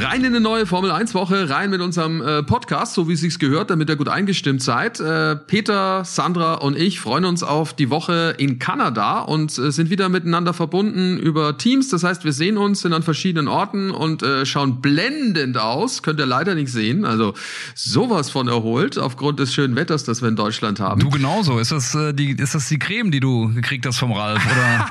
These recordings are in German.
Rein in eine neue Formel 1 Woche, rein mit unserem äh, Podcast, so wie es sich gehört, damit ihr gut eingestimmt seid. Äh, Peter, Sandra und ich freuen uns auf die Woche in Kanada und äh, sind wieder miteinander verbunden über Teams. Das heißt, wir sehen uns, sind an verschiedenen Orten und äh, schauen blendend aus. Könnt ihr leider nicht sehen. Also sowas von erholt aufgrund des schönen Wetters, das wir in Deutschland haben. Du genauso. Ist das äh, die ist das die Creme, die du gekriegt hast vom Ralf oder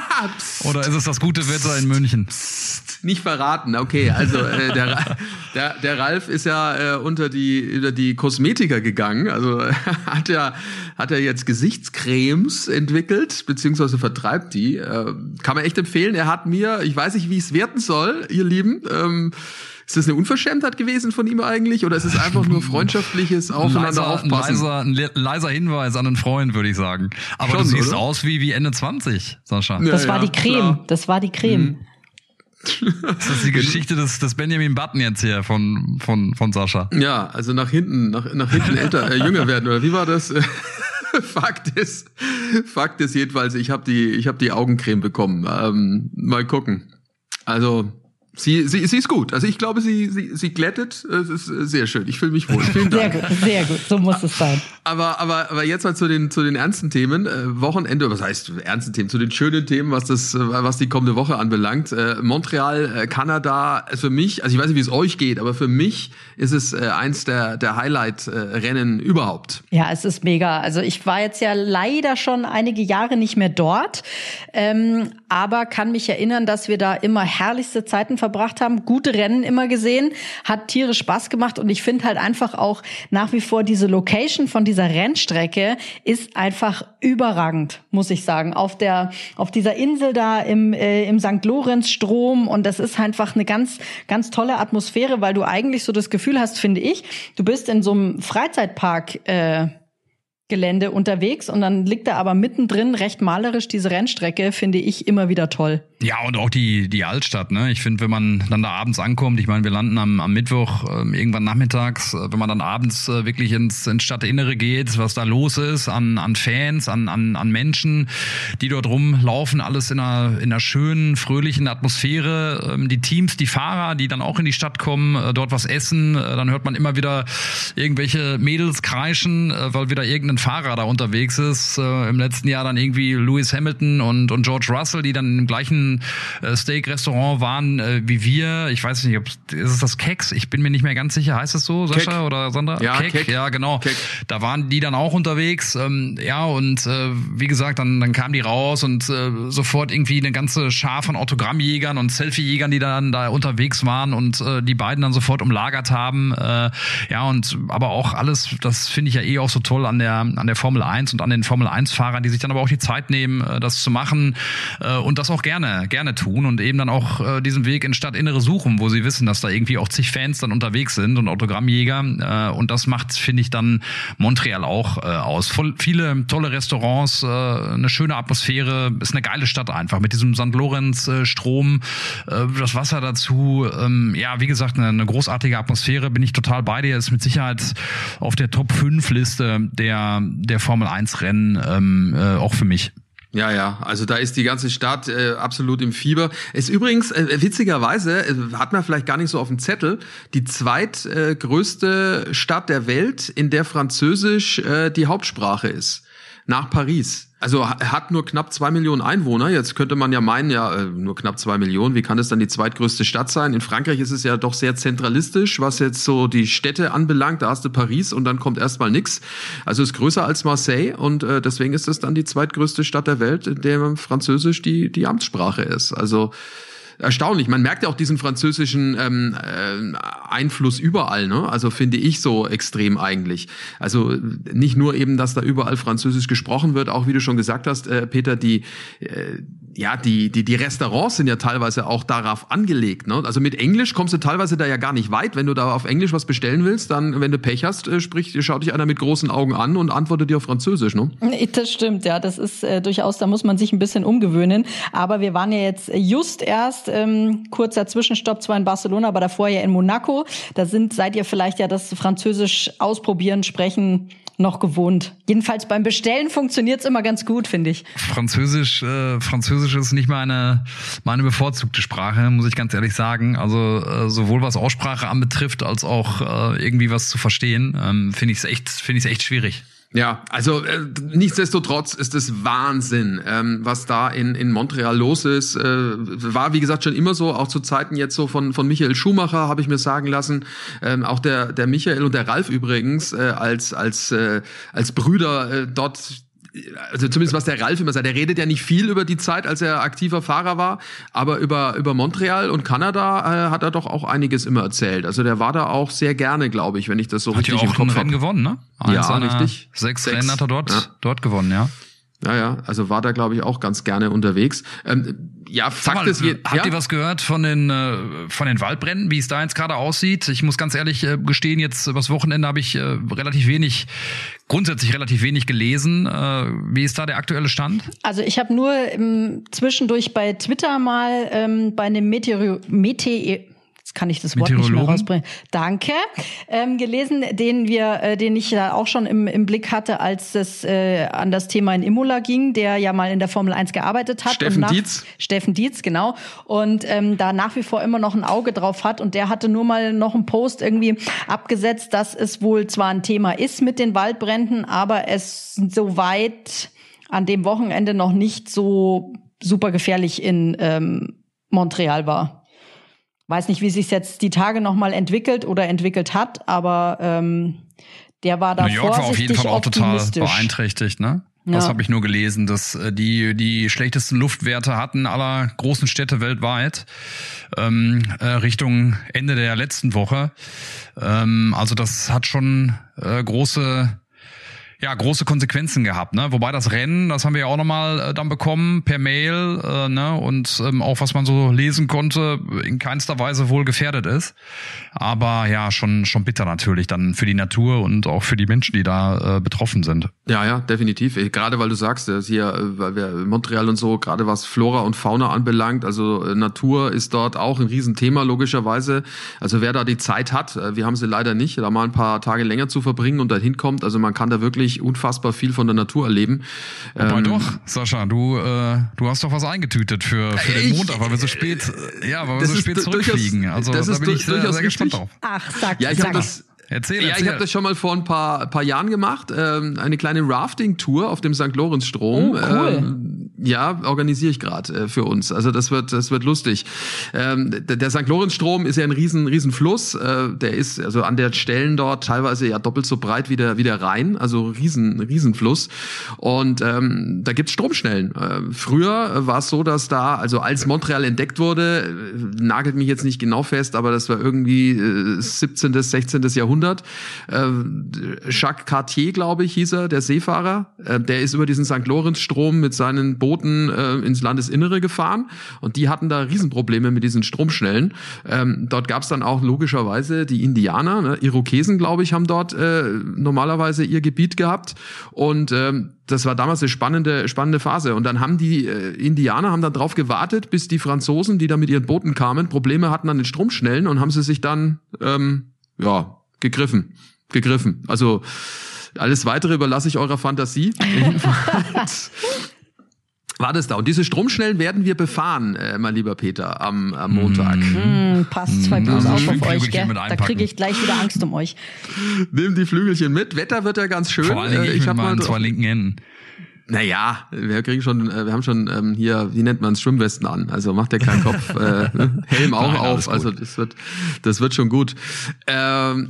oder ist es das gute Wetter in München? Psst, nicht verraten. Okay, also äh, der der, der Ralf ist ja äh, unter die unter die Kosmetiker gegangen. Also hat er hat er jetzt Gesichtscremes entwickelt beziehungsweise vertreibt die. Äh, kann man echt empfehlen. Er hat mir, ich weiß nicht, wie es werten soll, ihr Lieben. Ähm, ist das eine Unverschämtheit gewesen von ihm eigentlich oder ist es einfach nur freundschaftliches Aufeinander leiser, aufpassen? Leiser, ein le- leiser Hinweis an einen Freund, würde ich sagen. Aber Schon, du siehst oder? aus wie, wie Ende 20, Sascha. Ja, Das war die Creme. klar. Das war die Creme. Das ist die Geschichte des, des Benjamin Button jetzt hier von, von, von Sascha. Ja, also nach hinten, nach, nach hinten älter, äh, jünger werden oder wie war das? Fakt ist, Fakt ist jedenfalls, ich habe die, ich habe die Augencreme bekommen. Ähm, mal gucken. Also sie, sie, sie ist gut. Also ich glaube, sie, sie, sie glättet. Es ist sehr schön. Ich fühle mich wohl. Vielen Sehr Dank. gut, sehr gut. So muss es sein. Aber, aber, aber jetzt mal zu den, zu den ernsten Themen. Äh, Wochenende, was heißt ernsten Themen? Zu den schönen Themen, was das, was die kommende Woche anbelangt. Äh, Montreal, äh, Kanada, für mich, also ich weiß nicht, wie es euch geht, aber für mich ist es eins der, der Highlight-Rennen überhaupt. Ja, es ist mega. Also ich war jetzt ja leider schon einige Jahre nicht mehr dort, ähm, aber kann mich erinnern, dass wir da immer herrlichste Zeiten verbracht haben, gute Rennen immer gesehen, hat tierisch Spaß gemacht und ich finde halt einfach auch nach wie vor diese Location von dieser Rennstrecke ist einfach überragend, muss ich sagen. Auf der auf dieser Insel da im äh, im St. Lorenz Strom und das ist einfach eine ganz ganz tolle Atmosphäre, weil du eigentlich so das Gefühl hast, finde ich, du bist in so einem Freizeitpark äh, Gelände unterwegs und dann liegt da aber mittendrin recht malerisch diese Rennstrecke, finde ich immer wieder toll. Ja, und auch die, die Altstadt, ne? Ich finde, wenn man dann da abends ankommt, ich meine, wir landen am, am Mittwoch ähm, irgendwann nachmittags, äh, wenn man dann abends äh, wirklich ins, ins Stadtinnere geht, was da los ist, an, an Fans, an, an, an Menschen, die dort rumlaufen, alles in einer, in einer schönen, fröhlichen Atmosphäre, ähm, die Teams, die Fahrer, die dann auch in die Stadt kommen, äh, dort was essen, äh, dann hört man immer wieder irgendwelche Mädels kreischen, äh, weil wieder irgendein Fahrer da unterwegs ist. Äh, Im letzten Jahr dann irgendwie Lewis Hamilton und, und George Russell, die dann im gleichen äh, Steak-Restaurant waren äh, wie wir. Ich weiß nicht, ob ist es das Keks? Ich bin mir nicht mehr ganz sicher. Heißt es so, Sascha Kek. oder Sandra? Ja, Kek. Kek. Ja, genau. Kek. Da waren die dann auch unterwegs. Ähm, ja, und äh, wie gesagt, dann, dann kamen die raus und äh, sofort irgendwie eine ganze Schar von Autogrammjägern und Selfie-Jägern, die dann da unterwegs waren und äh, die beiden dann sofort umlagert haben. Äh, ja, und aber auch alles, das finde ich ja eh auch so toll an der, an der Formel 1 und an den Formel 1-Fahrern, die sich dann aber auch die Zeit nehmen, äh, das zu machen äh, und das auch gerne, gerne tun und eben dann auch äh, diesen Weg in Stadtinnere suchen, wo sie wissen, dass da irgendwie auch zig Fans dann unterwegs sind und Autogrammjäger. Und das macht, finde ich, dann Montreal auch aus. Voll, viele tolle Restaurants, eine schöne Atmosphäre, ist eine geile Stadt einfach mit diesem St. Lorenz Strom, äh, das Wasser dazu. Ähm, ja, wie gesagt, eine, großartige Atmosphäre, bin ich total bei dir. Ist mit Sicherheit auf der Top 5 Liste der, Formel 1 Rennen, ähm, äh, auch für mich. Ja, ja, also da ist die ganze Stadt äh, absolut im Fieber. Ist übrigens, äh, witzigerweise, äh, hat man vielleicht gar nicht so auf dem Zettel, die zweitgrößte Stadt der Welt, in der Französisch äh, die Hauptsprache ist. Nach Paris. Also hat nur knapp zwei Millionen Einwohner. Jetzt könnte man ja meinen, ja, äh, nur knapp zwei Millionen. Wie kann es dann die zweitgrößte Stadt sein? In Frankreich ist es ja doch sehr zentralistisch, was jetzt so die Städte anbelangt. Da hast du Paris und dann kommt erstmal nix. Also ist größer als Marseille und äh, deswegen ist es dann die zweitgrößte Stadt der Welt, in der Französisch die, die Amtssprache ist. Also erstaunlich. Man merkt ja auch diesen französischen ähm, äh, Einfluss überall, ne? Also finde ich so extrem eigentlich. Also nicht nur eben, dass da überall Französisch gesprochen wird, auch wie du schon gesagt hast, äh, Peter, die äh, ja, die, die, die Restaurants sind ja teilweise auch darauf angelegt. Ne? Also mit Englisch kommst du teilweise da ja gar nicht weit. Wenn du da auf Englisch was bestellen willst, dann, wenn du Pech hast, äh, spricht, schaut dich einer mit großen Augen an und antwortet dir auf Französisch. Ne? Das stimmt, ja. Das ist äh, durchaus, da muss man sich ein bisschen umgewöhnen. Aber wir waren ja jetzt just erst, ähm, kurzer Zwischenstopp zwar in Barcelona, aber davor ja in Monaco. Da sind, seid ihr vielleicht ja das Französisch ausprobieren, sprechen noch gewohnt. Jedenfalls beim Bestellen funktioniert's immer ganz gut, finde ich. Französisch, äh, Französisch ist nicht meine, meine bevorzugte Sprache, muss ich ganz ehrlich sagen. Also äh, sowohl was Aussprache anbetrifft, als auch äh, irgendwie was zu verstehen, ähm, finde ich es echt, finde ich echt schwierig. Ja, also äh, nichtsdestotrotz ist es Wahnsinn, ähm, was da in, in Montreal los ist. Äh, war, wie gesagt, schon immer so, auch zu Zeiten jetzt so von, von Michael Schumacher, habe ich mir sagen lassen. Ähm, auch der, der Michael und der Ralf übrigens äh, als, als, äh, als Brüder äh, dort also zumindest was der Ralf immer sagt, der redet ja nicht viel über die Zeit, als er aktiver Fahrer war, aber über, über Montreal und Kanada äh, hat er doch auch einiges immer erzählt. Also der war da auch sehr gerne, glaube ich, wenn ich das so hat richtig im Kopf habe. Rennen gewonnen, ne? Eins ja, richtig. Sechs, sechs, Rennen hat er dort, ja. dort gewonnen, ja. Ja, ja, also war da, glaube ich, auch ganz gerne unterwegs. Ähm, ja, Fakt mal, ist, wir, habt ja? ihr was gehört von den äh, von den Waldbränden, wie es da jetzt gerade aussieht? Ich muss ganz ehrlich äh, gestehen, jetzt übers Wochenende habe ich äh, relativ wenig, grundsätzlich relativ wenig gelesen. Äh, wie ist da der aktuelle Stand? Also ich habe nur ähm, zwischendurch bei Twitter mal ähm, bei einem Meteor Meteor jetzt kann ich das Wort nicht mehr rausbringen. Danke. Ähm, gelesen, den wir, äh, den ich ja auch schon im, im Blick hatte, als es äh, an das Thema in Imola ging, der ja mal in der Formel 1 gearbeitet hat. Steffen nach, Dietz. Steffen Dietz, genau. Und ähm, da nach wie vor immer noch ein Auge drauf hat. Und der hatte nur mal noch einen Post irgendwie abgesetzt, dass es wohl zwar ein Thema ist mit den Waldbränden, aber es soweit an dem Wochenende noch nicht so super gefährlich in ähm, Montreal war. Weiß nicht, wie sich jetzt die Tage nochmal entwickelt oder entwickelt hat, aber ähm, der war da New York war auf jeden Fall auch total beeinträchtigt, ne? Ja. Das habe ich nur gelesen, dass äh, die die schlechtesten Luftwerte hatten aller großen Städte weltweit ähm, äh, Richtung Ende der letzten Woche. Ähm, also das hat schon äh, große ja, große Konsequenzen gehabt, ne? Wobei das Rennen, das haben wir ja auch nochmal äh, dann bekommen per Mail, äh, ne? Und ähm, auch was man so lesen konnte, in keinster Weise wohl gefährdet ist. Aber ja, schon, schon bitter natürlich dann für die Natur und auch für die Menschen, die da äh, betroffen sind. Ja, ja, definitiv. Äh, gerade weil du sagst, dass hier, äh, weil wir Montreal und so, gerade was Flora und Fauna anbelangt, also äh, Natur ist dort auch ein Riesenthema, logischerweise. Also wer da die Zeit hat, wir haben sie leider nicht, da mal ein paar Tage länger zu verbringen und dahin kommt, also man kann da wirklich wirklich unfassbar viel von der Natur erleben. Aber ähm, doch, Sascha, du, äh, du hast doch was eingetütet für, für den Montag, weil wir so spät, ja, weil wir so spät zurückfliegen. Also da bin ich sehr, sehr gespannt drauf. Ach, sag, ja, ich sag. das Erzähl, ja, erzähl. ich habe das schon mal vor ein paar, paar Jahren gemacht. Ähm, eine kleine Rafting-Tour auf dem St. Lorenz-Strom. Oh, cool. Ähm, ja, organisiere ich gerade äh, für uns. Also das wird, das wird lustig. Ähm, der, der St. Lorenz-Strom ist ja ein riesen, riesen Fluss. Äh, der ist also an der Stellen dort teilweise ja doppelt so breit wie der, wie der Rhein. Also riesen, riesen Fluss. Und ähm, da gibt's Stromschnellen. Äh, früher war es so, dass da, also als Montreal entdeckt wurde, äh, nagelt mich jetzt nicht genau fest, aber das war irgendwie äh, 17., 16. Jahrhundert. Äh, Jacques Cartier, glaube ich, hieß er, der Seefahrer. Äh, der ist über diesen St. Lorenz-Strom mit seinen Booten äh, ins Landesinnere gefahren und die hatten da Riesenprobleme mit diesen Stromschnellen. Ähm, dort gab es dann auch logischerweise die Indianer, ne? Irokesen, glaube ich, haben dort äh, normalerweise ihr Gebiet gehabt und ähm, das war damals eine spannende, spannende Phase. Und dann haben die äh, Indianer haben dann drauf gewartet, bis die Franzosen, die da mit ihren Booten kamen, Probleme hatten an den Stromschnellen und haben sie sich dann ähm, ja gegriffen. Gegriffen. Also alles weitere überlasse ich eurer Fantasie. war das da. Und diese Stromschnellen werden wir befahren, äh, mein lieber Peter, am, am Montag. Mm, passt zwei bloß mm, auf auf euch, gell? Da kriege ich gleich wieder Angst um euch. Nimm die Flügelchen mit. Wetter wird ja ganz schön. Vor allem äh, ich, ich mit meinen zwei linken Händen. Naja, wir kriegen schon, äh, wir haben schon ähm, hier, wie nennt man es, Schwimmwesten an. Also macht der keinen Kopf, äh, Helm auch Nein, auf. Also das wird, das wird schon gut. Ähm,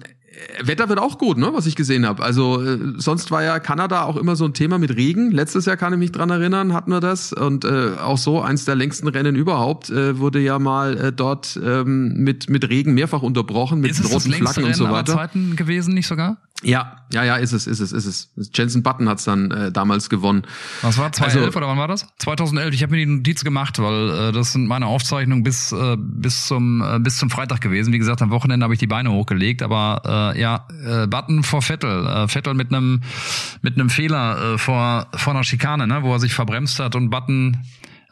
Wetter wird auch gut, ne, was ich gesehen habe. Also äh, sonst war ja Kanada auch immer so ein Thema mit Regen. Letztes Jahr kann ich mich dran erinnern, hatten wir das. Und äh, auch so eins der längsten Rennen überhaupt äh, wurde ja mal äh, dort ähm, mit mit Regen mehrfach unterbrochen mit roten Flaggen und so weiter. Zweiten gewesen, nicht sogar? Ja, ja, ja, ist es, ist es, ist es. Jensen Button hat's dann äh, damals gewonnen. Was war 2011 also, oder wann war das? 2011. Ich habe mir die Notiz gemacht, weil äh, das sind meine Aufzeichnungen bis äh, bis zum äh, bis zum Freitag gewesen. Wie gesagt, am Wochenende habe ich die Beine hochgelegt, aber äh, ja, äh, Button vor Vettel, äh, Vettel mit einem mit einem Fehler äh, vor vor einer Schikane, ne, wo er sich verbremst hat und Button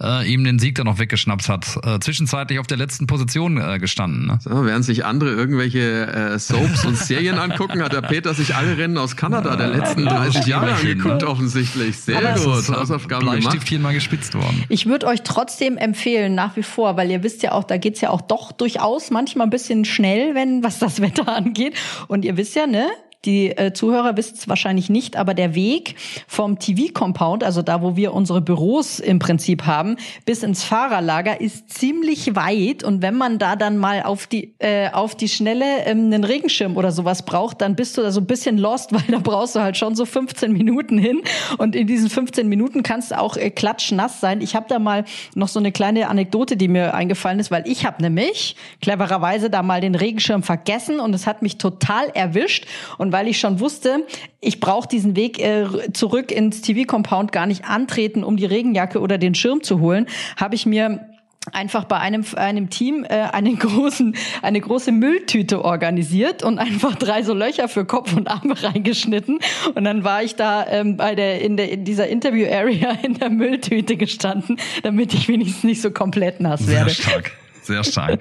äh, ihm den Sieg dann noch weggeschnappt hat. Äh, zwischenzeitlich auf der letzten Position äh, gestanden. Ne? So, während sich andere irgendwelche äh, Soaps und Serien angucken, hat der Peter sich alle Rennen aus Kanada der letzten 30 Jahre angeguckt, ne? offensichtlich. Sehr Aber gut, ist, Hausaufgaben Bleistiftchen mal gespitzt worden. Ich würde euch trotzdem empfehlen, nach wie vor, weil ihr wisst ja auch, da geht's ja auch doch durchaus manchmal ein bisschen schnell, wenn was das Wetter angeht. Und ihr wisst ja, ne, die äh, Zuhörer wissen es wahrscheinlich nicht, aber der Weg vom TV-Compound, also da, wo wir unsere Büros im Prinzip haben, bis ins Fahrerlager ist ziemlich weit. Und wenn man da dann mal auf die, äh, auf die Schnelle ähm, einen Regenschirm oder sowas braucht, dann bist du da so ein bisschen lost, weil da brauchst du halt schon so 15 Minuten hin. Und in diesen 15 Minuten kannst du auch äh, klatschnass sein. Ich habe da mal noch so eine kleine Anekdote, die mir eingefallen ist, weil ich habe nämlich clevererweise da mal den Regenschirm vergessen und es hat mich total erwischt. Und weil ich schon wusste, ich brauche diesen Weg äh, zurück ins TV-Compound gar nicht antreten, um die Regenjacke oder den Schirm zu holen, habe ich mir einfach bei einem einem Team äh, einen großen eine große Mülltüte organisiert und einfach drei so Löcher für Kopf und Arme reingeschnitten und dann war ich da ähm, bei der in der in dieser Interview Area in der Mülltüte gestanden, damit ich wenigstens nicht so komplett nass werde. Sehr stark, sehr stark.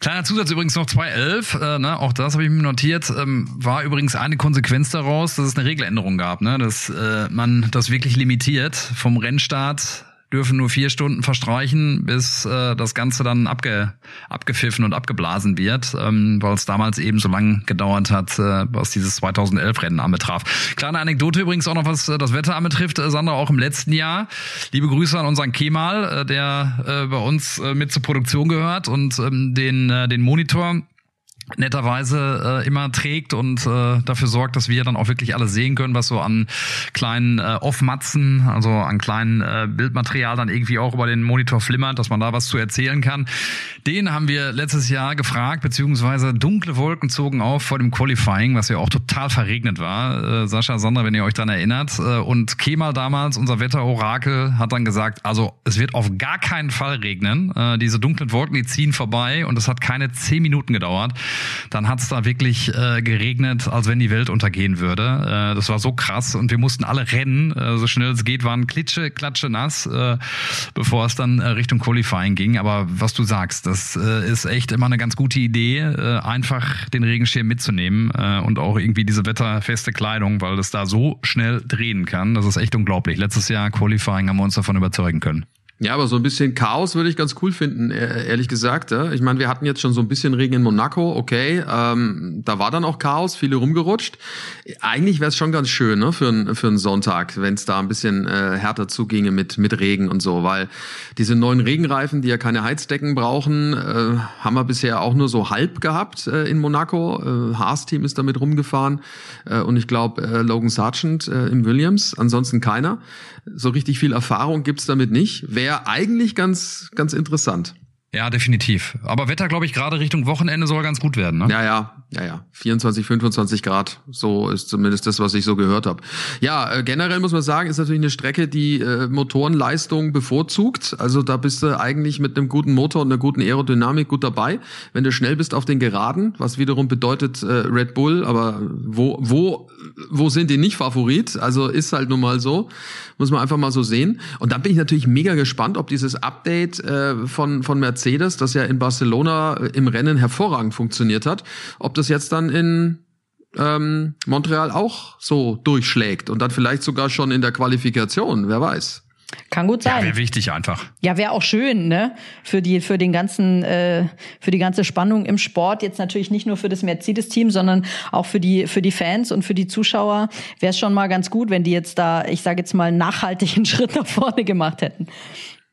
Kleiner Zusatz übrigens noch 211, äh, ne, auch das habe ich mir notiert, ähm, war übrigens eine Konsequenz daraus, dass es eine Regeländerung gab, ne, dass äh, man das wirklich limitiert vom Rennstart dürfen nur vier Stunden verstreichen, bis äh, das Ganze dann abge, abgepfiffen und abgeblasen wird, ähm, weil es damals eben so lang gedauert hat, äh, was dieses 2011-Rennen anbetraf. Kleine Anekdote übrigens auch noch, was äh, das Wetter anbetrifft, äh, Sandra, auch im letzten Jahr. Liebe Grüße an unseren Kemal, äh, der äh, bei uns äh, mit zur Produktion gehört und ähm, den, äh, den Monitor netterweise äh, immer trägt und äh, dafür sorgt, dass wir dann auch wirklich alles sehen können, was so an kleinen äh, Off-Matzen, also an kleinen äh, Bildmaterial dann irgendwie auch über den Monitor flimmert, dass man da was zu erzählen kann. Den haben wir letztes Jahr gefragt, beziehungsweise dunkle Wolken zogen auf vor dem Qualifying, was ja auch total verregnet war. Äh, Sascha, Sandra, wenn ihr euch dann erinnert. Äh, und Kemal damals, unser Wetterorakel, hat dann gesagt, also es wird auf gar keinen Fall regnen. Äh, diese dunklen Wolken, die ziehen vorbei und es hat keine zehn Minuten gedauert dann hat es da wirklich äh, geregnet, als wenn die Welt untergehen würde. Äh, das war so krass und wir mussten alle rennen, äh, so schnell es geht, waren klitsche, klatsche nass, äh, bevor es dann äh, Richtung Qualifying ging. Aber was du sagst, das äh, ist echt immer eine ganz gute Idee, äh, einfach den Regenschirm mitzunehmen äh, und auch irgendwie diese wetterfeste Kleidung, weil das da so schnell drehen kann. Das ist echt unglaublich. Letztes Jahr Qualifying haben wir uns davon überzeugen können. Ja, aber so ein bisschen Chaos würde ich ganz cool finden, e-, ehrlich gesagt. Ja. Ich meine, wir hatten jetzt schon so ein bisschen Regen in Monaco, okay, ähm, da war dann auch Chaos, viele rumgerutscht. Eigentlich wäre es schon ganz schön ne, für, ein, für einen Sonntag, wenn es da ein bisschen äh, härter zuginge mit, mit Regen und so, weil diese neuen Regenreifen, die ja keine Heizdecken brauchen, äh, haben wir bisher auch nur so halb gehabt äh, in Monaco. Äh, Haas-Team ist damit rumgefahren äh, und ich glaube äh, Logan Sargent äh, im Williams, ansonsten keiner. So richtig viel Erfahrung gibt's damit nicht. Wäre eigentlich ganz, ganz interessant. Ja, definitiv. Aber Wetter, glaube ich, gerade Richtung Wochenende soll ganz gut werden. Ne? Ja, ja, ja, ja. 24, 25 Grad. So ist zumindest das, was ich so gehört habe. Ja, äh, generell muss man sagen, ist natürlich eine Strecke, die äh, Motorenleistung bevorzugt. Also da bist du eigentlich mit einem guten Motor und einer guten Aerodynamik gut dabei. Wenn du schnell bist auf den Geraden, was wiederum bedeutet äh, Red Bull, aber wo, wo, wo sind die nicht Favorit? Also ist halt nun mal so. Muss man einfach mal so sehen. Und dann bin ich natürlich mega gespannt, ob dieses Update äh, von, von Mercedes, das ja in Barcelona äh, im Rennen hervorragend funktioniert hat, ob das jetzt dann in ähm, Montreal auch so durchschlägt und dann vielleicht sogar schon in der Qualifikation, wer weiß. Kann gut sein. Ja, wäre wichtig einfach. Ja, wäre auch schön, ne? Für die, für den ganzen, äh, für die ganze Spannung im Sport. Jetzt natürlich nicht nur für das Mercedes-Team, sondern auch für die, für die Fans und für die Zuschauer. Wäre es schon mal ganz gut, wenn die jetzt da, ich sage jetzt mal, nachhaltig einen Schritt nach vorne gemacht hätten.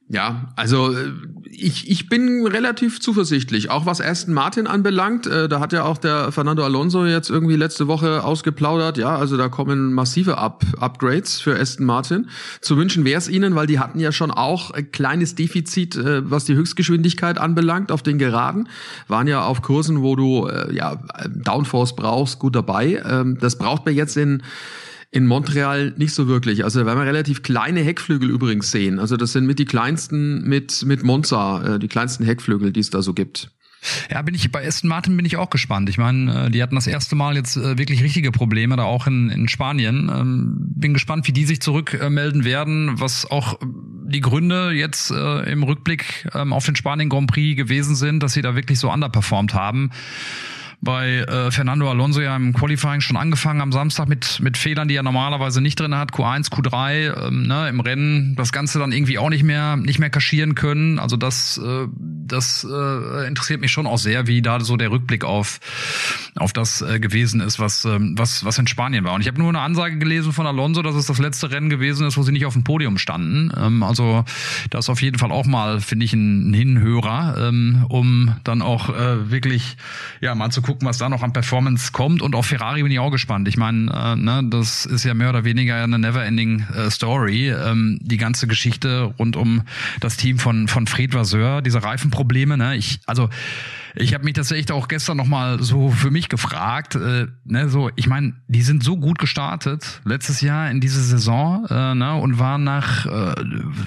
Ja, also äh, ich, ich bin relativ zuversichtlich, auch was Aston Martin anbelangt. Äh, da hat ja auch der Fernando Alonso jetzt irgendwie letzte Woche ausgeplaudert. Ja, also da kommen massive Up Upgrades für Aston Martin. Zu wünschen wäre es ihnen, weil die hatten ja schon auch ein kleines Defizit, äh, was die Höchstgeschwindigkeit anbelangt auf den Geraden. Waren ja auf Kursen, wo du äh, ja Downforce brauchst, gut dabei. Ähm, das braucht man jetzt in in Montreal nicht so wirklich. Also da werden wir relativ kleine Heckflügel übrigens sehen. Also das sind mit die kleinsten mit, mit Monza, äh, die kleinsten Heckflügel, die es da so gibt. Ja, bin ich bei Aston Martin bin ich auch gespannt. Ich meine, äh, die hatten das erste Mal jetzt äh, wirklich richtige Probleme da auch in, in Spanien. Ähm, bin gespannt, wie die sich zurückmelden werden, was auch die Gründe jetzt äh, im Rückblick ähm, auf den Spanien Grand Prix gewesen sind, dass sie da wirklich so underperformed haben bei äh, Fernando Alonso ja im Qualifying schon angefangen am Samstag mit, mit Fehlern, die er normalerweise nicht drin hat, Q1, Q3, ähm, ne, im Rennen das Ganze dann irgendwie auch nicht mehr, nicht mehr kaschieren können. Also das, äh, das äh, interessiert mich schon auch sehr, wie da so der Rückblick auf, auf das äh, gewesen ist, was, äh, was, was in Spanien war. Und ich habe nur eine Ansage gelesen von Alonso, dass es das letzte Rennen gewesen ist, wo sie nicht auf dem Podium standen. Ähm, also das auf jeden Fall auch mal, finde ich, ein, ein Hinhörer, ähm, um dann auch äh, wirklich ja mal zu gucken, was da noch an Performance kommt. Und auf Ferrari bin ich auch gespannt. Ich meine, äh, ne, das ist ja mehr oder weniger eine never-ending äh, Story. Ähm, die ganze Geschichte rund um das Team von von Fred Vasseur, diese Reifenprobleme. Ne? Ich also ich habe mich das echt auch gestern noch mal so für mich gefragt. Äh, ne, so, ich meine, die sind so gut gestartet letztes Jahr in diese Saison äh, ne, und waren nach äh,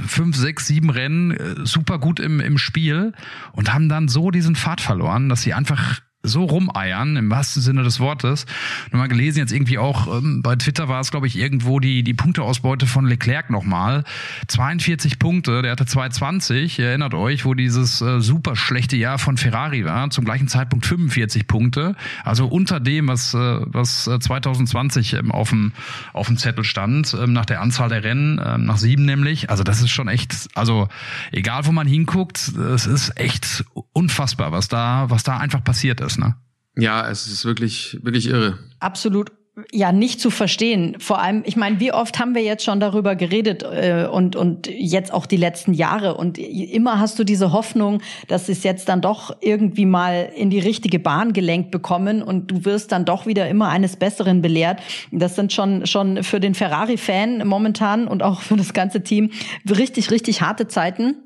fünf, sechs, sieben Rennen äh, super gut im, im Spiel und haben dann so diesen Pfad verloren, dass sie einfach so rumeiern, im wahrsten Sinne des Wortes. Nur mal gelesen, jetzt irgendwie auch, ähm, bei Twitter war es, glaube ich, irgendwo die, die Punkteausbeute von Leclerc nochmal. 42 Punkte, der hatte 220, ihr erinnert euch, wo dieses äh, super schlechte Jahr von Ferrari war, zum gleichen Zeitpunkt 45 Punkte, also unter dem, was, äh, was 2020 ähm, auf, dem, auf dem Zettel stand, ähm, nach der Anzahl der Rennen, äh, nach sieben nämlich. Also das ist schon echt, also egal wo man hinguckt, es ist echt unfassbar, was da, was da einfach passiert ist ist, ne? Ja, es ist wirklich, wirklich irre. Absolut ja nicht zu verstehen. Vor allem, ich meine, wie oft haben wir jetzt schon darüber geredet äh, und und jetzt auch die letzten Jahre und immer hast du diese Hoffnung, dass sie es jetzt dann doch irgendwie mal in die richtige Bahn gelenkt bekommen und du wirst dann doch wieder immer eines Besseren belehrt. Das sind schon schon für den Ferrari-Fan momentan und auch für das ganze Team richtig richtig harte Zeiten.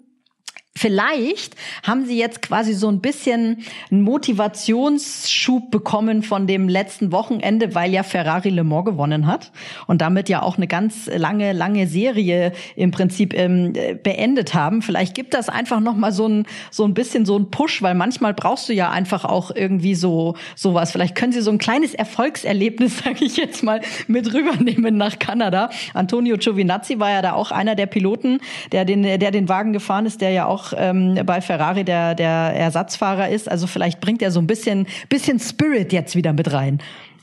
Vielleicht haben sie jetzt quasi so ein bisschen einen Motivationsschub bekommen von dem letzten Wochenende, weil ja Ferrari Le Mans gewonnen hat und damit ja auch eine ganz lange, lange Serie im Prinzip ähm, beendet haben. Vielleicht gibt das einfach noch mal so ein so ein bisschen so ein Push, weil manchmal brauchst du ja einfach auch irgendwie so sowas. Vielleicht können sie so ein kleines Erfolgserlebnis, sage ich jetzt mal, mit rübernehmen nach Kanada. Antonio Giovinazzi war ja da auch einer der Piloten, der den der den Wagen gefahren ist, der ja auch auch ähm, bei Ferrari der, der Ersatzfahrer ist. Also vielleicht bringt er so ein bisschen, bisschen Spirit jetzt wieder mit rein.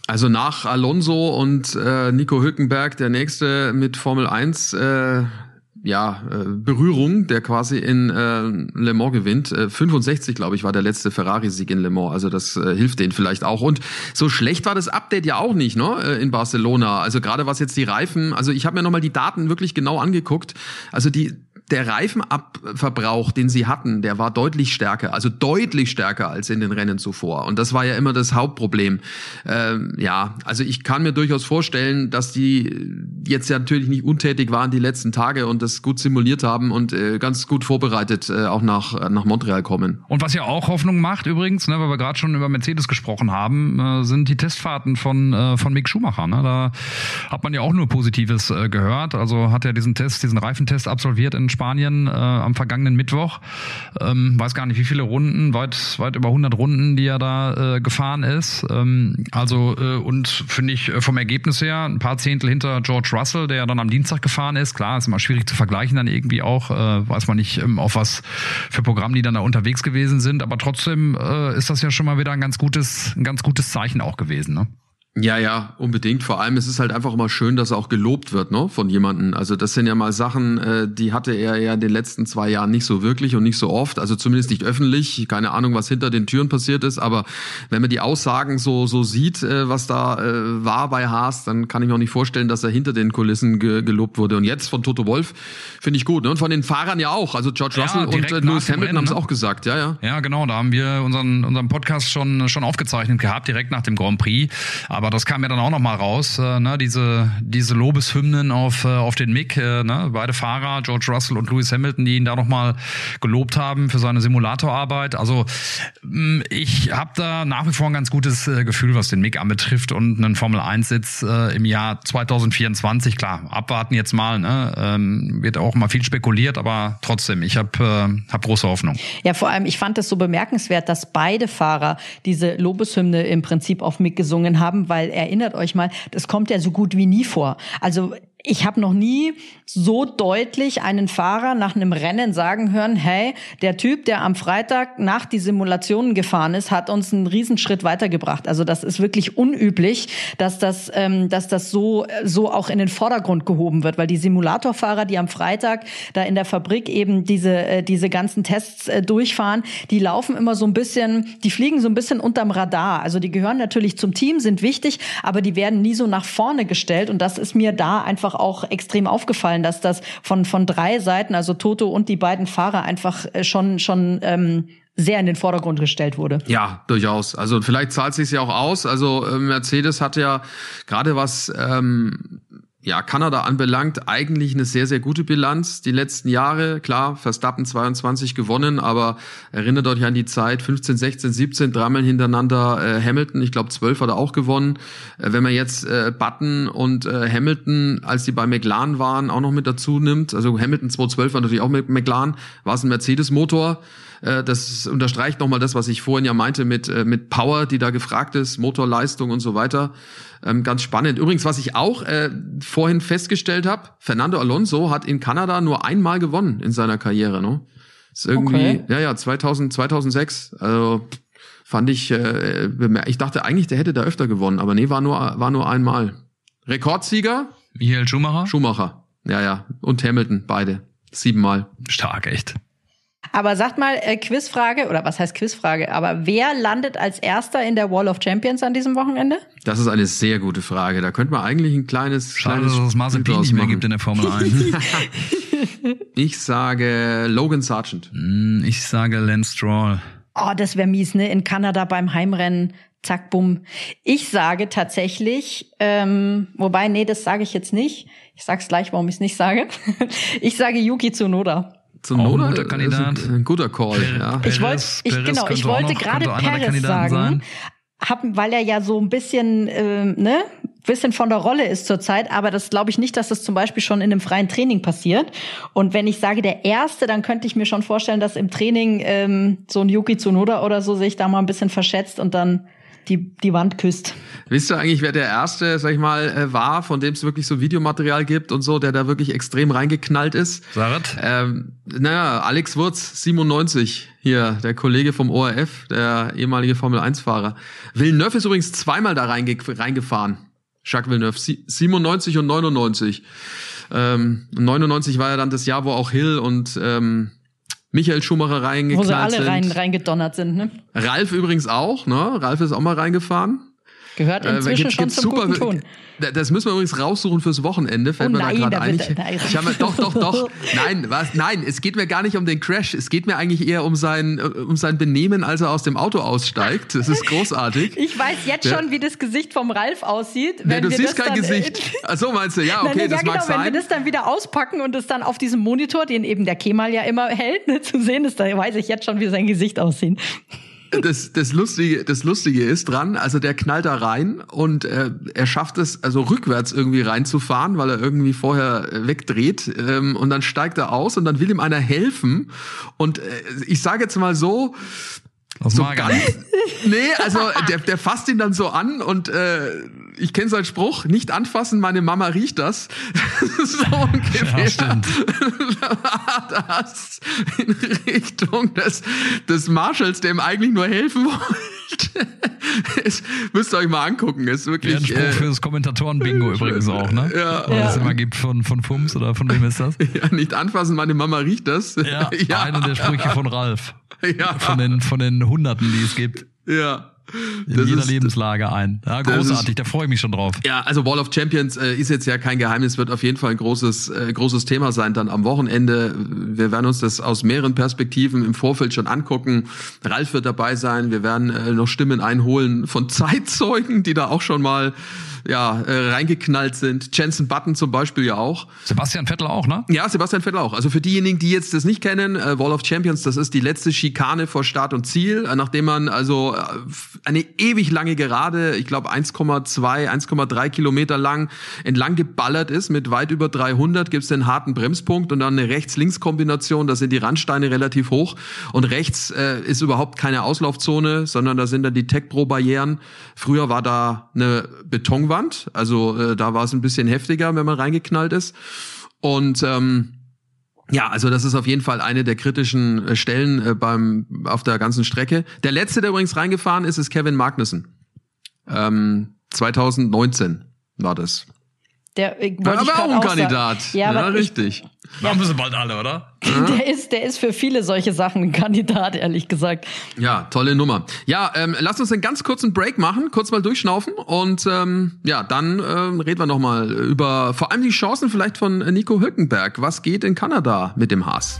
Also nach Alonso und äh, Nico Hülkenberg der nächste mit Formel 1 äh, ja, äh, Berührung, der quasi in äh, Le Mans gewinnt. Äh, 65, glaube ich, war der letzte Ferrari-Sieg in Le Mans. Also das äh, hilft denen vielleicht auch. Und so schlecht war das Update ja auch nicht, ne? Äh, in Barcelona. Also gerade was jetzt die Reifen, also ich habe mir nochmal die Daten wirklich genau angeguckt. Also die der Reifenabverbrauch, den sie hatten, der war deutlich stärker, also deutlich stärker als in den Rennen zuvor. Und das war ja immer das Hauptproblem. Ähm, ja, also ich kann mir durchaus vorstellen, dass die jetzt ja natürlich nicht untätig waren die letzten Tage und das gut simuliert haben und äh, ganz gut vorbereitet äh, auch nach, nach Montreal kommen. Und was ja auch Hoffnung macht übrigens, ne, weil wir gerade schon über Mercedes gesprochen haben, äh, sind die Testfahrten von, äh, von Mick Schumacher. Ne? Da hat man ja auch nur Positives äh, gehört. Also hat er diesen Test, diesen Reifentest absolviert in Spanien äh, am vergangenen Mittwoch. Ähm, weiß gar nicht, wie viele Runden, weit, weit über 100 Runden, die er da äh, gefahren ist. Ähm, also äh, und finde ich äh, vom Ergebnis her ein paar Zehntel hinter George Russell, der dann am Dienstag gefahren ist. Klar, ist immer schwierig zu vergleichen dann irgendwie auch. Äh, weiß man nicht, ähm, auf was für Programm die dann da unterwegs gewesen sind. Aber trotzdem äh, ist das ja schon mal wieder ein ganz gutes, ein ganz gutes Zeichen auch gewesen. Ne? Ja, ja, unbedingt. Vor allem ist es halt einfach immer schön, dass er auch gelobt wird, ne, von jemanden. Also das sind ja mal Sachen, äh, die hatte er ja in den letzten zwei Jahren nicht so wirklich und nicht so oft. Also zumindest nicht öffentlich. Keine Ahnung, was hinter den Türen passiert ist. Aber wenn man die Aussagen so so sieht, äh, was da äh, war bei Haas, dann kann ich mir auch nicht vorstellen, dass er hinter den Kulissen ge gelobt wurde. Und jetzt von Toto Wolf finde ich gut. Ne? Und von den Fahrern ja auch. Also George Russell ja, und äh, Lewis Hamilton haben es ne? auch gesagt. Ja, ja. Ja, genau. Da haben wir unseren unseren Podcast schon schon aufgezeichnet gehabt direkt nach dem Grand Prix. Aber das kam ja dann auch noch mal raus, äh, ne? diese, diese Lobeshymnen auf, äh, auf den Mick, äh, ne? beide Fahrer, George Russell und Lewis Hamilton, die ihn da noch mal gelobt haben für seine Simulatorarbeit. Also mm, ich habe da nach wie vor ein ganz gutes äh, Gefühl, was den Mick anbetrifft und einen Formel-1-Sitz äh, im Jahr 2024. Klar, abwarten jetzt mal. Ne? Ähm, wird auch mal viel spekuliert, aber trotzdem, ich habe äh, hab große Hoffnung. Ja, vor allem, ich fand es so bemerkenswert, dass beide Fahrer diese Lobeshymne im Prinzip auf Mick gesungen haben, weil erinnert euch mal, das kommt ja so gut wie nie vor. Also ich habe noch nie so deutlich einen Fahrer nach einem Rennen sagen hören, hey, der Typ, der am Freitag nach die Simulationen gefahren ist, hat uns einen Riesenschritt weitergebracht. Also das ist wirklich unüblich, dass das, ähm, dass das so, so auch in den Vordergrund gehoben wird, weil die Simulatorfahrer, die am Freitag da in der Fabrik eben diese, äh, diese ganzen Tests äh, durchfahren, die laufen immer so ein bisschen, die fliegen so ein bisschen unterm Radar. Also die gehören natürlich zum Team, sind wichtig, aber die werden nie so nach vorne gestellt und das ist mir da einfach einfach auch extrem aufgefallen, dass das von, von drei Seiten, also Toto und die beiden Fahrer, einfach äh, schon, schon ähm, sehr in den Vordergrund gestellt wurde. Ja, durchaus. Also vielleicht zahlt sich ja auch aus. Also äh, Mercedes hat ja gerade was ähm, ja, Kanada anbelangt, eigentlich eine sehr, sehr gute Bilanz. Die letzten Jahre, klar, Verstappen 22 gewonnen, aber erinnert euch an die Zeit, 15, 16, 17, dreimal hintereinander äh, Hamilton, ich glaube 12 hat er auch gewonnen. Äh, wenn man jetzt äh, Button und äh, Hamilton, als die bei McLaren waren, auch noch mit dazu nimmt, also Hamilton 2012 war natürlich auch mit McLaren, war es ein Mercedes-Motor. Äh, das unterstreicht nochmal das, was ich vorhin ja meinte mit, äh, mit Power, die da gefragt ist, Motorleistung und so weiter. Ähm, ganz spannend. Übrigens, was ich auch äh, vorhin festgestellt habe, Fernando Alonso hat in Kanada nur einmal gewonnen in seiner Karriere. Ne? Ist irgendwie, okay. ja, ja, 2000, 2006. Also fand ich, äh, ich dachte eigentlich, der hätte da öfter gewonnen, aber nee, war nur, war nur einmal. Rekordsieger? Michael Schumacher? Schumacher, ja, ja. Und Hamilton, beide. Siebenmal. Stark, echt. Aber sagt mal, äh, Quizfrage, oder was heißt Quizfrage, aber wer landet als erster in der Wall of Champions an diesem Wochenende? Das ist eine sehr gute Frage. Da könnte man eigentlich ein kleines. Schade, kleines dass es Mazepin nicht mehr gibt in der Formel 1. ich sage Logan Sargent. Hm, ich sage Lance Stroll. Oh, das wäre mies, ne? In Kanada beim Heimrennen. Zack, bumm. Ich sage tatsächlich, ähm, wobei, nee, das sage ich jetzt nicht. Ich sag's gleich, warum ich es nicht sage. Ich sage Yuki Tsunoda. Zunoda ein guter Kandidat. Ein, ein, guter Call, ja. Ich wollte, ich, genau, ich wollte gerade Perez sagen, hab, weil er ja so ein bisschen, äh, ne, bisschen von der Rolle ist zurzeit, aber das glaube ich nicht, dass das zum Beispiel schon in einem freien Training passiert. Und wenn ich sage der Erste, dann könnte ich mir schon vorstellen, dass im Training ähm, so ein Yuki Tsunoda oder so sich da mal ein bisschen verschätzt und dann die, die Wand küsst. Wisst ihr eigentlich, wer der erste, sag ich mal, äh, war, von dem es wirklich so Videomaterial gibt und so, der da wirklich extrem reingeknallt ist? Sarat? Ähm, naja, Alex Wurz, 97, hier, der Kollege vom ORF, der ehemalige Formel-1-Fahrer. Villeneuve ist übrigens zweimal da reinge reingefahren. Jacques Villeneuve, 97 und 99. Ähm, 99 war ja dann das Jahr, wo auch Hill und ähm, Michael Schumacher reingeknallt Wo sie alle rein, reingedonnert sind, ne? Ralf übrigens auch, ne? Ralf ist auch mal reingefahren. Gehört äh, inzwischen äh, schon zum super, guten Ton. Das müssen wir übrigens raussuchen fürs Wochenende. Fällt oh mir nein, da gerade ein. Ich, habe doch, doch, doch. Nein, was? Nein, es geht mir gar nicht um den Crash. Es geht mir eigentlich eher um sein, um sein Benehmen, als er aus dem Auto aussteigt. Das ist großartig. Ich weiß jetzt ja. schon, wie das Gesicht vom Ralf aussieht. Wenn nee, du siehst kein Gesicht. Ach so meinst du? Ja, okay, nein, das ja, mag genau, sein. Wenn wir das dann wieder auspacken und es dann auf diesem Monitor, den eben der Kemal ja immer hält, ne, zu sehen ist, da weiß ich jetzt schon, wie sein Gesicht aussieht das, das, Lustige, das Lustige ist dran, also der knallt da rein und äh, er schafft es, also rückwärts irgendwie reinzufahren, weil er irgendwie vorher äh, wegdreht ähm, und dann steigt er aus und dann will ihm einer helfen und äh, ich sage jetzt mal so, aus so ganz, nee, also der, der fasst ihn dann so an und äh, ich kenne seinen Spruch, nicht anfassen, meine Mama riecht das. so ungefähr. Ja, stimmt. das in Richtung des, des Marshalls, dem eigentlich nur helfen wollte. es, müsst ihr euch mal angucken. Ist wirklich. Ja, ein Spruch äh, fürs Kommentatoren-Bingo übrigens auch, ne? Ja. Was es immer gibt von, von Fums oder von wem ist das? Ja, nicht anfassen, meine Mama riecht das. Ja, ja. einer der Sprüche von Ralf. Ja. Von den, von den Hunderten, die es gibt. Ja in das jeder ist, Lebenslage ein. Ja, großartig, ist, da freue ich mich schon drauf. Ja, also Wall of Champions äh, ist jetzt ja kein Geheimnis, wird auf jeden Fall ein großes, äh, großes Thema sein dann am Wochenende. Wir werden uns das aus mehreren Perspektiven im Vorfeld schon angucken. Ralf wird dabei sein. Wir werden äh, noch Stimmen einholen von Zeitzeugen, die da auch schon mal ja, äh, reingeknallt sind. Jensen Button zum Beispiel ja auch. Sebastian Vettel auch, ne? Ja, Sebastian Vettel auch. Also für diejenigen, die jetzt das nicht kennen, äh, Wall of Champions, das ist die letzte Schikane vor Start und Ziel, äh, nachdem man also äh, eine ewig lange Gerade, ich glaube 1,2, 1,3 Kilometer lang entlang geballert ist mit weit über 300, gibt's den harten Bremspunkt und dann eine Rechts-Links-Kombination, da sind die Randsteine relativ hoch und rechts äh, ist überhaupt keine Auslaufzone, sondern da sind dann die Tech-Pro-Barrieren. Früher war da eine Beton Betonwand. Also äh, da war es ein bisschen heftiger, wenn man reingeknallt ist. Und ähm, ja, also das ist auf jeden Fall eine der kritischen äh, Stellen äh, beim auf der ganzen Strecke. Der letzte, der übrigens reingefahren ist, ist Kevin Magnussen. Ähm, 2019 war das. Der, äh, ja, aber auch ein Kandidat. Ja, ja richtig. Ja. Machen sie bald alle, oder? Der ist, der ist für viele solche Sachen ein Kandidat, ehrlich gesagt. Ja, tolle Nummer. Ja, ähm, lasst uns einen ganz kurzen Break machen, kurz mal durchschnaufen und ähm, ja, dann ähm, reden wir noch mal über vor allem die Chancen vielleicht von Nico Hülkenberg. Was geht in Kanada mit dem Haas?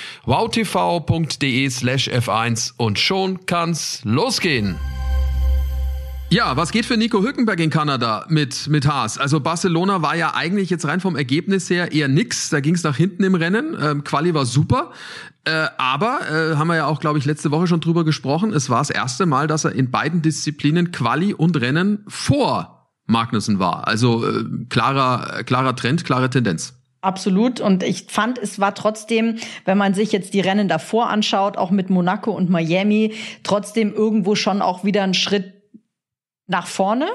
wowtv.de slash F1 und schon kann's losgehen. Ja, was geht für Nico Hülkenberg in Kanada mit, mit Haas? Also Barcelona war ja eigentlich jetzt rein vom Ergebnis her eher nix. Da ging es nach hinten im Rennen. Ähm, Quali war super. Äh, aber, äh, haben wir ja auch, glaube ich, letzte Woche schon drüber gesprochen, es war das erste Mal, dass er in beiden Disziplinen Quali und Rennen vor Magnussen war. Also äh, klarer, klarer Trend, klare Tendenz. Absolut. Und ich fand, es war trotzdem, wenn man sich jetzt die Rennen davor anschaut, auch mit Monaco und Miami, trotzdem irgendwo schon auch wieder ein Schritt nach vorne.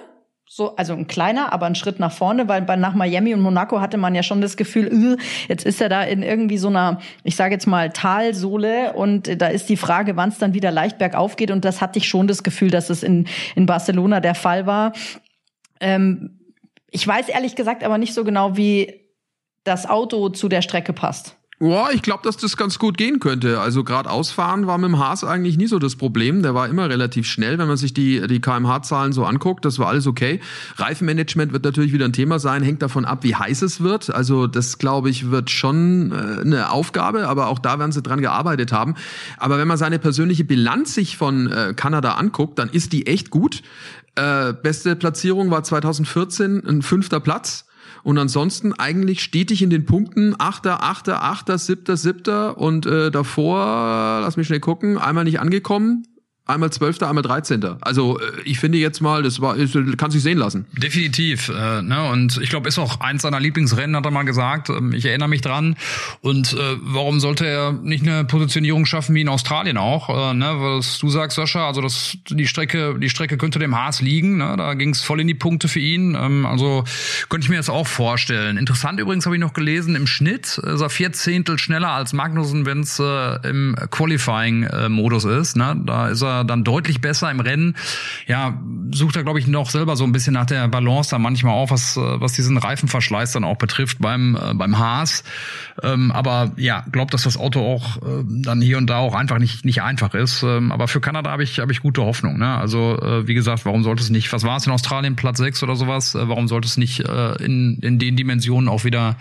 So, also ein kleiner, aber ein Schritt nach vorne, weil bei nach Miami und Monaco hatte man ja schon das Gefühl, jetzt ist er da in irgendwie so einer, ich sage jetzt mal Talsohle und da ist die Frage, wann es dann wieder leicht bergauf geht und das hatte ich schon das Gefühl, dass es in in Barcelona der Fall war. Ähm, ich weiß ehrlich gesagt aber nicht so genau, wie das Auto zu der Strecke passt. Ja, ich glaube, dass das ganz gut gehen könnte. Also gerade ausfahren war mit dem Haas eigentlich nie so das Problem. Der war immer relativ schnell, wenn man sich die, die kmh-Zahlen so anguckt. Das war alles okay. Reifenmanagement wird natürlich wieder ein Thema sein, hängt davon ab, wie heiß es wird. Also das, glaube ich, wird schon äh, eine Aufgabe, aber auch da werden sie dran gearbeitet haben. Aber wenn man seine persönliche Bilanz sich von äh, Kanada anguckt, dann ist die echt gut. Äh, beste Platzierung war 2014 ein fünfter Platz. Und ansonsten eigentlich stetig in den Punkten. Achter, Achter, Achter, Siebter, Siebter und äh, davor, lass mich schnell gucken, einmal nicht angekommen, Einmal Zwölfter, einmal Dreizehnter. Also äh, ich finde jetzt mal, das war, ist, kann sich sehen lassen. Definitiv. Äh, ne? Und ich glaube, ist auch eins seiner Lieblingsrennen, hat er mal gesagt. Ähm, ich erinnere mich dran. Und äh, warum sollte er nicht eine Positionierung schaffen wie in Australien auch? Äh, ne? Was du sagst, Sascha, also das, die Strecke, die Strecke könnte dem Haas liegen. Ne? Da ging es voll in die Punkte für ihn. Ähm, also könnte ich mir jetzt auch vorstellen. Interessant übrigens habe ich noch gelesen, im Schnitt ist er vier Zehntel schneller als Magnussen, wenn es äh, im Qualifying-Modus ist. Ne? Da ist er dann deutlich besser im Rennen. Ja, sucht er, glaube ich, noch selber so ein bisschen nach der Balance da manchmal auf, was, was diesen Reifenverschleiß dann auch betrifft beim, äh, beim Haas. Ähm, aber ja, glaubt, dass das Auto auch äh, dann hier und da auch einfach nicht, nicht einfach ist. Ähm, aber für Kanada habe ich, hab ich gute Hoffnung. Ne? Also, äh, wie gesagt, warum sollte es nicht, was war es in Australien, Platz 6 oder sowas? Äh, warum sollte es nicht äh, in, in den Dimensionen auch wieder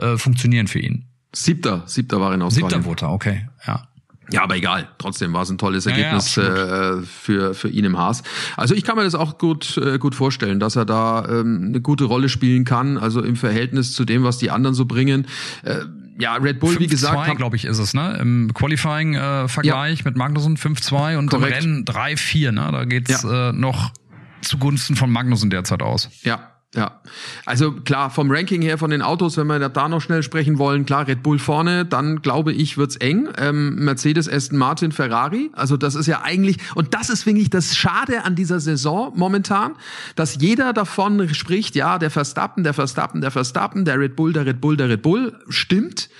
äh, funktionieren für ihn? Siebter, siebter war in Australien. Siebter wurde okay, ja. Ja, aber egal. Trotzdem war es ein tolles Ergebnis ja, ja, äh, für, für ihn im Haas. Also ich kann mir das auch gut, äh, gut vorstellen, dass er da ähm, eine gute Rolle spielen kann, also im Verhältnis zu dem, was die anderen so bringen. Äh, ja, Red Bull, wie gesagt. glaube ich, ist es, ne? Im Qualifying-Vergleich ja. mit Magnussen 5-2 und Korrekt. im Rennen 3-4, ne? Da geht's äh, noch zugunsten von Magnussen derzeit aus. Ja, ja, also klar, vom Ranking her von den Autos, wenn wir da noch schnell sprechen wollen, klar, Red Bull vorne, dann glaube ich, wird's eng. Ähm, Mercedes, Aston Martin, Ferrari. Also das ist ja eigentlich, und das ist, finde ich, das Schade an dieser Saison momentan, dass jeder davon spricht, ja, der Verstappen, der Verstappen, der Verstappen, der Red Bull, der Red Bull, der Red Bull, stimmt.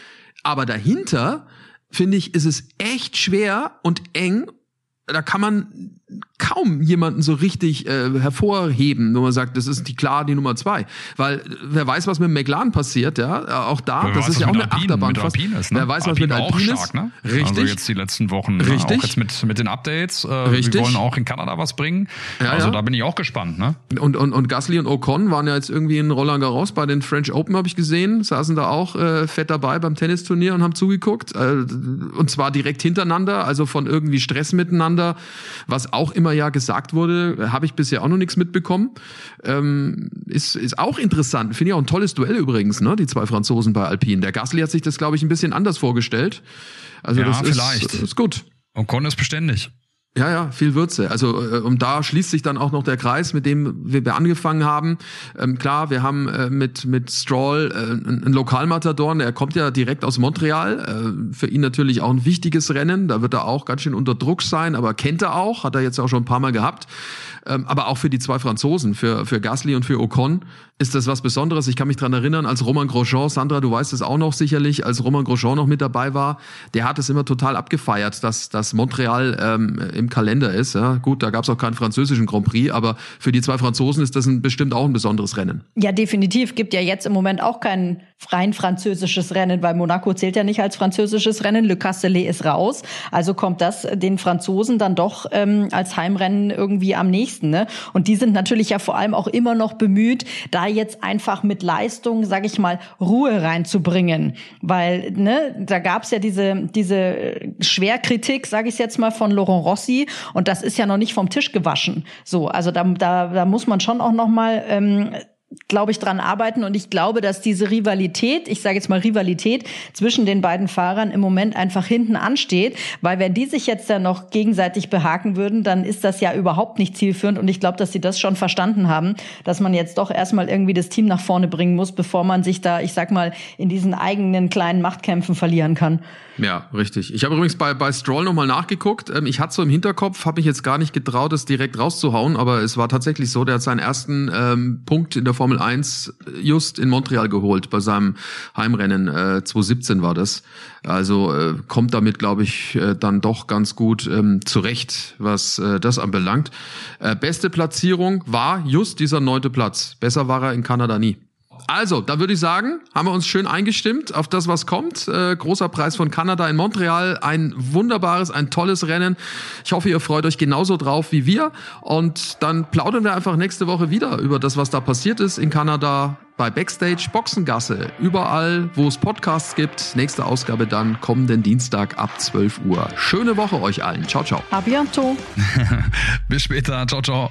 Aber dahinter, finde ich, ist es echt schwer und eng. Da kann man kaum jemanden so richtig äh, hervorheben, wo man sagt, das ist die klar die Nummer zwei. Weil wer weiß, was mit McLaren passiert, ja, auch da, wer das weiß, ist ja auch eine Alpine, Achterbahn. Alpine ist, ne? Wer weiß, Alpine was mit Alpine ist. Stark, ne? Richtig. Also jetzt die letzten Wochen, ne? Richtig. auch jetzt mit, mit den Updates. Äh, Richtig. Wir wollen auch in Kanada was bringen. Ja, also ja. da bin ich auch gespannt. Ne? Und, und, und Gasly und Ocon waren ja jetzt irgendwie in Roland Garros bei den French Open, habe ich gesehen, saßen da auch äh, fett dabei beim Tennisturnier und haben zugeguckt. Äh, und zwar direkt hintereinander, also von irgendwie Stress miteinander, was auch immer ja gesagt wurde, habe ich bisher auch noch nichts mitbekommen. Ähm, ist, ist auch interessant. Finde ich auch ein tolles Duell übrigens, ne? Die zwei Franzosen bei Alpine. Der Gasly hat sich das, glaube ich, ein bisschen anders vorgestellt. Also ja, das vielleicht. Ist, ist gut. Und Con ist beständig. Ja, ja, viel Würze. Also äh, und da schließt sich dann auch noch der Kreis, mit dem wir angefangen haben. Ähm, klar, wir haben äh, mit mit Stroll äh, einen Lokalmatador, der kommt ja direkt aus Montreal. Äh, für ihn natürlich auch ein wichtiges Rennen. Da wird er auch ganz schön unter Druck sein, aber kennt er auch, hat er jetzt auch schon ein paar Mal gehabt. Ähm, aber auch für die zwei Franzosen, für, für Gasly und für Ocon, ist das was Besonderes. Ich kann mich dran erinnern, als Roman Grosjean, Sandra, du weißt es auch noch sicherlich, als Roman Grosjean noch mit dabei war, der hat es immer total abgefeiert, dass, dass Montreal ähm, im Kalender ist. Ja. Gut, da gab es auch keinen französischen Grand Prix, aber für die zwei Franzosen ist das ein, bestimmt auch ein besonderes Rennen. Ja, definitiv. Gibt ja jetzt im Moment auch kein freien französisches Rennen, weil Monaco zählt ja nicht als französisches Rennen. Le Castellet ist raus. Also kommt das den Franzosen dann doch ähm, als Heimrennen irgendwie am nächsten. Ne? Und die sind natürlich ja vor allem auch immer noch bemüht, da jetzt einfach mit Leistung, sage ich mal, Ruhe reinzubringen. Weil ne, da gab's ja diese, diese Schwerkritik, sage ich jetzt mal, von Laurent Rossi. Und das ist ja noch nicht vom Tisch gewaschen. So, also da, da, da muss man schon auch noch mal ähm, glaube ich, dran arbeiten. Und ich glaube, dass diese Rivalität, ich sage jetzt mal Rivalität zwischen den beiden Fahrern im Moment einfach hinten ansteht. Weil wenn die sich jetzt dann noch gegenseitig behaken würden, dann ist das ja überhaupt nicht zielführend. Und ich glaube, dass sie das schon verstanden haben, dass man jetzt doch erstmal irgendwie das Team nach vorne bringen muss, bevor man sich da, ich sag mal, in diesen eigenen kleinen Machtkämpfen verlieren kann. Ja, richtig. Ich habe übrigens bei, bei Stroll nochmal nachgeguckt. Ähm, ich hatte so im Hinterkopf, habe mich jetzt gar nicht getraut, das direkt rauszuhauen, aber es war tatsächlich so, der hat seinen ersten ähm, Punkt in der Formel 1 just in Montreal geholt, bei seinem Heimrennen. Äh, 2017 war das. Also äh, kommt damit, glaube ich, äh, dann doch ganz gut ähm, zurecht, was äh, das anbelangt. Äh, beste Platzierung war just dieser neunte Platz. Besser war er in Kanada nie. Also, da würde ich sagen, haben wir uns schön eingestimmt auf das, was kommt. Äh, großer Preis von Kanada in Montreal. Ein wunderbares, ein tolles Rennen. Ich hoffe, ihr freut euch genauso drauf wie wir. Und dann plaudern wir einfach nächste Woche wieder über das, was da passiert ist in Kanada bei Backstage Boxengasse. Überall, wo es Podcasts gibt. Nächste Ausgabe dann kommenden Dienstag ab 12 Uhr. Schöne Woche euch allen. Ciao, ciao. A bientôt. Bis später. Ciao, ciao.